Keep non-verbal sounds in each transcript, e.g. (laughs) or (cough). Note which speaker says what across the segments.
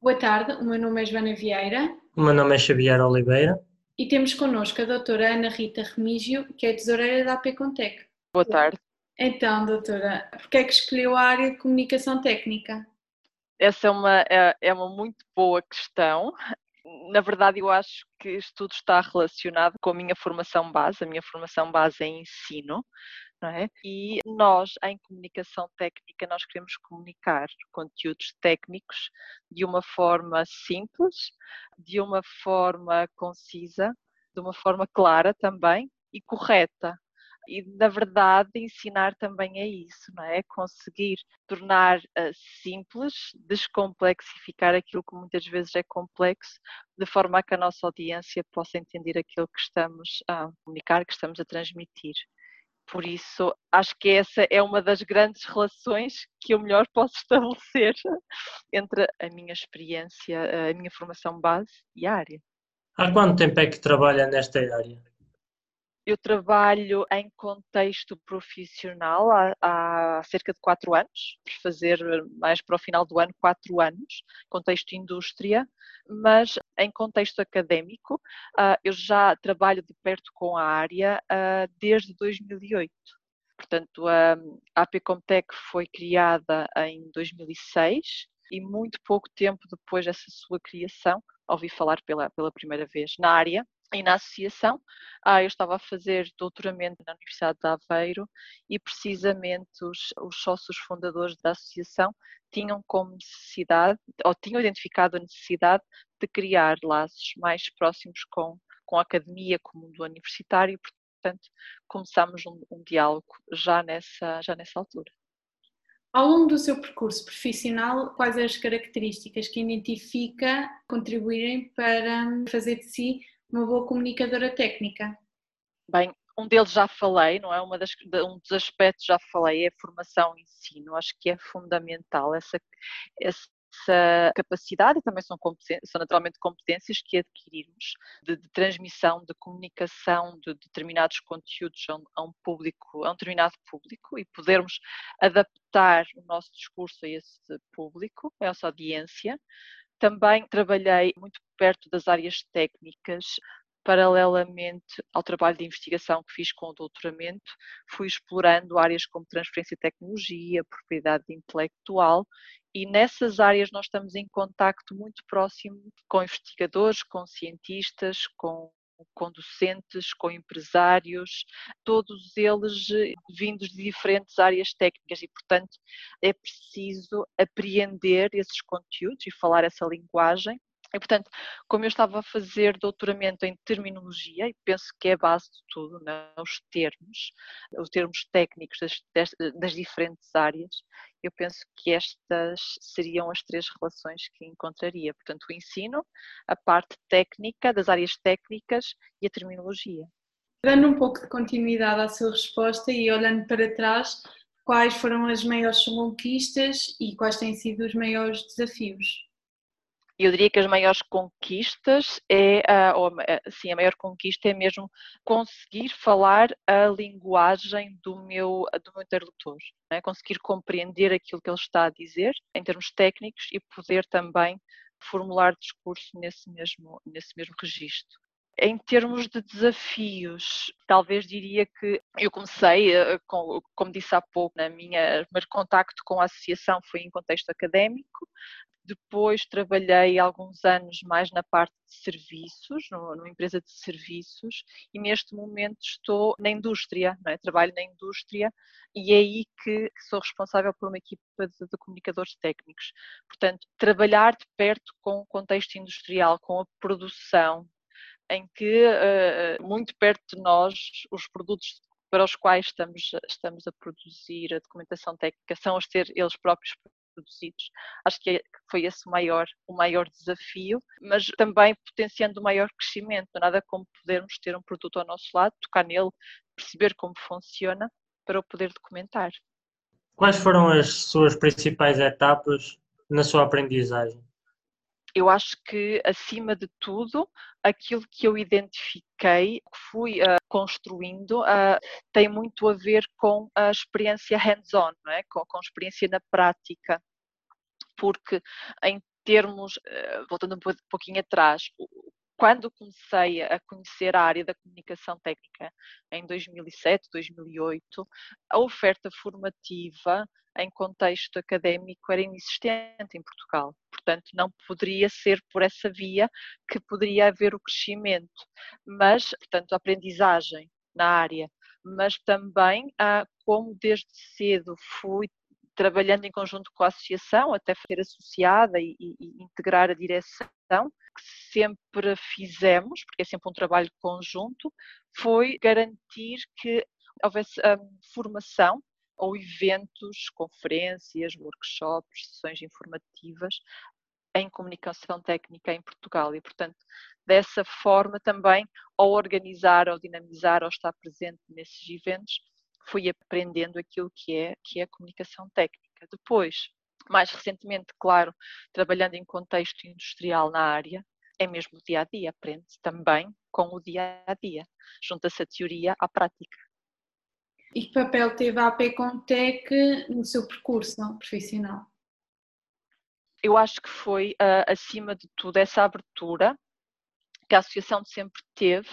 Speaker 1: Boa tarde, o meu nome é Joana Vieira.
Speaker 2: O meu nome é Xavier Oliveira.
Speaker 1: E temos connosco a doutora Ana Rita Remígio, que é tesoureira da AP Contec.
Speaker 3: Boa tarde.
Speaker 1: Então, doutora, porquê é que escolheu a área de comunicação técnica?
Speaker 3: Essa é uma, é, é uma muito boa questão. Na verdade, eu acho que isto tudo está relacionado com a minha formação base. A minha formação base é ensino, não é? E nós, em comunicação técnica, nós queremos comunicar conteúdos técnicos de uma forma simples, de uma forma concisa, de uma forma clara também e correta e na verdade ensinar também é isso, não é? Conseguir tornar uh, simples, descomplexificar aquilo que muitas vezes é complexo, de forma a que a nossa audiência possa entender aquilo que estamos a comunicar, que estamos a transmitir. Por isso, acho que essa é uma das grandes relações que eu melhor posso (laughs) estabelecer entre a minha experiência, a minha formação base e a área.
Speaker 2: Há quanto tempo é que trabalha nesta área?
Speaker 3: Eu trabalho em contexto profissional há, há, cerca de quatro anos, por fazer mais para o final do ano quatro anos, contexto indústria, mas em contexto académico uh, eu já trabalho de perto com a área uh, desde 2008. Portanto, a APComtech foi criada em 2006 e muito pouco tempo depois dessa sua criação ouvi falar pela, pela primeira vez na área e na associação, ah, eu estava a fazer doutoramento na Universidade de Aveiro e precisamente os, os sócios fundadores da associação tinham como necessidade, ou tinham identificado a necessidade de criar laços mais próximos com, com a academia, com o mundo universitário, portanto, começámos um, um diálogo já nessa, já nessa altura.
Speaker 1: Ao longo do seu percurso profissional, quais as características que identifica contribuírem para fazer de si uma boa comunicadora técnica?
Speaker 3: Bem, um deles já falei, não é? Uma das, um dos aspectos já falei é a formação e ensino. Acho que é fundamental essa, essa capacidade e também são, são naturalmente competências que adquirirmos de, de, transmissão, de comunicação de determinados conteúdos a um, a um, público, a um determinado público e podermos adaptar o nosso discurso a esse público, a essa audiência. Também trabalhei muito perto das áreas técnicas, paralelamente ao trabalho de investigação que fiz com o doutoramento, fui explorando áreas como transferência de tecnologia, propriedade intelectual, e nessas áreas nós estamos em contacto muito próximo com investigadores, com cientistas, com com docentes, com empresários, todos eles vindos de diferentes áreas técnicas e, portanto, é preciso apreender esses conteúdos e falar essa linguagem e, portanto, como eu estava a fazer doutoramento em terminologia, e penso que é a base de tudo, né? os termos, os termos técnicos das, das, das, diferentes áreas, eu penso que estas seriam as três relações que encontraria. Portanto, o ensino, a parte técnica, das áreas técnicas e a terminologia.
Speaker 1: Dando um pouco de continuidade à sua resposta e olhando para trás, quais foram as maiores conquistas e quais têm sido os maiores desafios?
Speaker 3: Eu diria que as maiores conquistas é, ou, sim, a maior conquista é mesmo conseguir falar a linguagem do meu, do meu interlocutor, né? conseguir compreender aquilo que ele está a dizer em termos técnicos e poder também formular discurso nesse mesmo, nesse mesmo registro. Em termos de desafios, talvez diria que eu comecei, eh, como disse há pouco, na minha primeiro contacto com a associação foi em contexto académico, depois trabalhei alguns anos mais na parte de serviços, numa empresa de serviços, e neste momento estou na indústria, é? trabalho na indústria e é aí que, sou responsável por uma equipa de, de, comunicadores técnicos. Portanto, trabalhar de perto com o contexto industrial, com a produção, em que uh, muito perto de nós os produtos para os quais estamos, estamos a produzir a documentação técnica são a ser eles próprios produzidos. Acho que foi esse o maior, o maior desafio, mas também potenciando o maior crescimento. Nada como podermos ter um produto ao nosso lado, tocar nele, perceber como funciona para o poder documentar.
Speaker 2: Quais foram as suas principais etapas na sua aprendizagem?
Speaker 3: Eu acho que, acima de tudo, aquilo que eu identifiquei, que fui uh, construindo, uh, tem muito a ver com a experiência hands-on, é? com, com a experiência na prática. Porque em termos, eh, voltando um pouquinho atrás, quando comecei a conhecer a área da comunicação técnica em 2007, 2008, a oferta formativa em contexto académico era inexistente em Portugal. Portanto, não poderia ser por essa via que poderia haver o crescimento. Mas, portanto, a aprendizagem na área, mas também ah, como desde cedo fui trabalhando em conjunto com a associação, até ser associada e, e integrar a direção, que sempre fizemos, porque é sempre um trabalho conjunto, foi garantir que houvesse um, formação ou eventos, conferências, workshops, sessões informativas em comunicação técnica em Portugal e, portanto, dessa forma também, ao organizar, ao dinamizar, ao estar presente nesses eventos, fui aprendendo aquilo que é, que é a comunicação técnica. Depois, mais recentemente, claro, trabalhando em contexto industrial na área, é mesmo o dia a dia, aprende-se também com o dia a dia, junta-se a teoria à prática.
Speaker 1: E que papel teve a AP Comtec no seu percurso profissional?
Speaker 3: Eu acho que foi, uh, acima de tudo, essa abertura que a associação sempre teve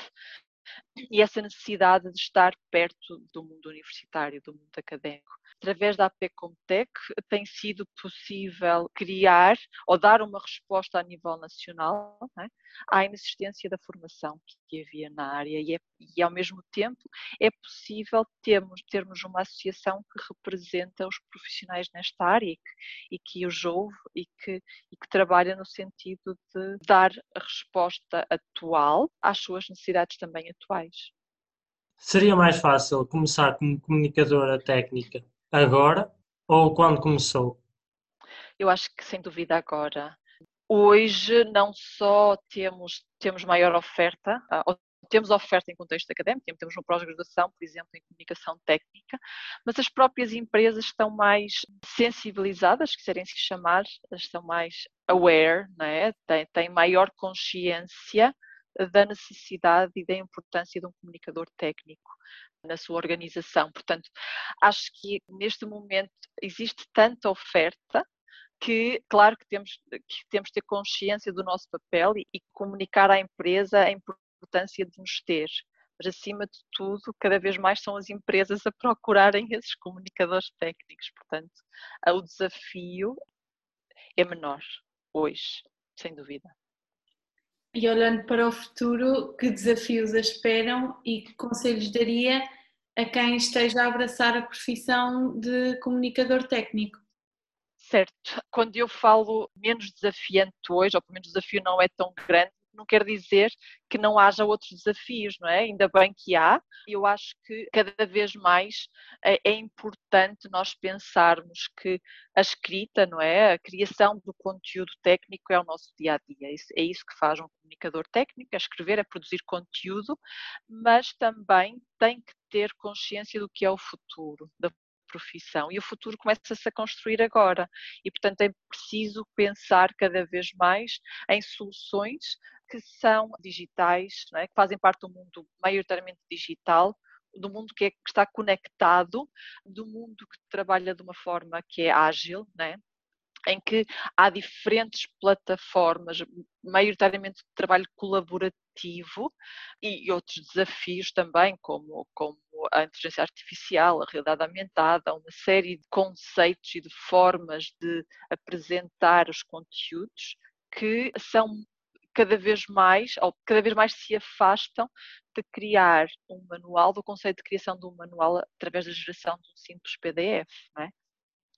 Speaker 3: e essa necessidade de estar perto do mundo universitário, do mundo académico. Através da APComtec tem sido possível criar ou dar uma resposta a nível nacional né, à inexistência da formação que havia na área e, é, e, ao mesmo tempo é possível termos, termos uma associação que representa os profissionais nesta área e que, e que os ouve e que, e que trabalha no sentido de dar a resposta atual às suas necessidades também atuais.
Speaker 2: Seria mais fácil começar como comunicadora técnica agora ou quando começou?
Speaker 3: Eu acho que sem dúvida agora. Hoje não só temos, temos maior oferta, ah, temos oferta em contexto académico, temos uma pós-graduação, por exemplo, em comunicação técnica, mas as próprias empresas estão mais sensibilizadas, se quiserem se chamar, estão mais aware, é? têm maior consciência da necessidade e da importância de um comunicador técnico na sua organização. Portanto, acho que neste momento existe tanta oferta que, claro que temos que temos ter consciência do nosso papel e, e comunicar à empresa a importância de nos ter. Mas, acima de tudo, cada vez mais são as empresas a procurarem esses comunicadores técnicos. Portanto, o desafio é menor hoje, sem dúvida.
Speaker 1: E olhando para o futuro, que desafios a esperam e que conselhos daria a quem esteja a abraçar a profissão de comunicador técnico?
Speaker 3: Certo. Quando eu falo menos desafiante hoje, ou pelo menos o desafio não é tão grande, não quer dizer que não haja outros desafios, não é? Ainda bem que há. Eu acho que cada vez mais é, é importante nós pensarmos que a escrita, não é? A criação do conteúdo técnico é o nosso dia a dia. É isso que faz um comunicador técnico, é escrever, é produzir conteúdo, mas também tem que ter consciência do que é o futuro, da profissão e o futuro começa-se a construir agora e portanto é preciso pensar cada vez mais em soluções que são digitais, é? que fazem parte do mundo maioritariamente digital, do mundo que, é, que, está conectado, do mundo que trabalha de uma forma que é ágil, né? em que há diferentes plataformas, maioritariamente de trabalho colaborativo e outros desafios também, como, como a inteligência artificial, a realidade aumentada, uma série de conceitos e de formas de apresentar os conteúdos que são cada vez mais, ou cada vez mais se afastam de criar um manual, do conceito de criação de um manual através da geração de um simples PDF, não é?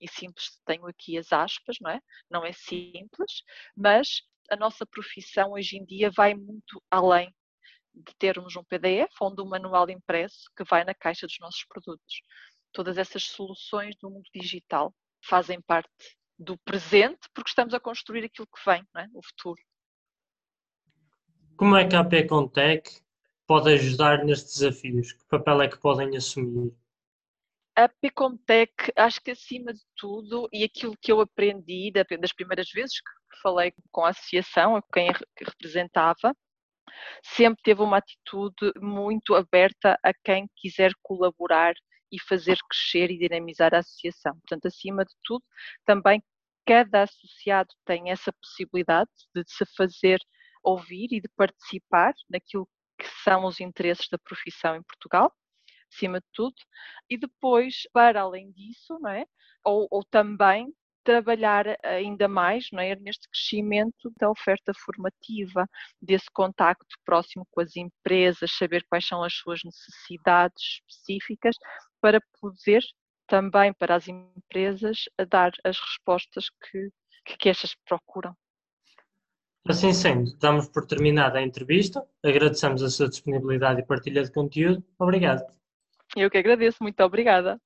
Speaker 3: E simples, tenho aqui as aspas, não é? Não é simples, mas a nossa profissão hoje em dia vai muito além de termos um PDF onde um manual impresso que vai na caixa dos nossos produtos. Todas essas soluções do mundo digital fazem parte do presente porque estamos a construir aquilo que vem, é? o futuro.
Speaker 2: Como é que a APContec pode ajudar nestes desafios? Que papel é que podem assumir?
Speaker 3: A PComtech, acho que acima de tudo, e aquilo que eu aprendi das primeiras vezes que falei com a associação, com quem representava, sempre teve uma atitude muito aberta a quem quiser colaborar e fazer crescer e dinamizar a associação. Portanto, acima de tudo, também cada associado tem essa possibilidade de se fazer ouvir e de participar naquilo que são os interesses da profissão em Portugal, acima de tudo, e depois, para além disso, não é? ou, ou também trabalhar ainda mais não é, neste crescimento da oferta formativa, desse contacto próximo com as empresas, saber quais são as suas necessidades específicas, para poder também para as empresas dar as respostas que, que estas procuram.
Speaker 2: Assim sendo, damos por terminada a entrevista, agradecemos a sua disponibilidade e partilha de conteúdo. Obrigado.
Speaker 3: Eu que agradeço, muito obrigada.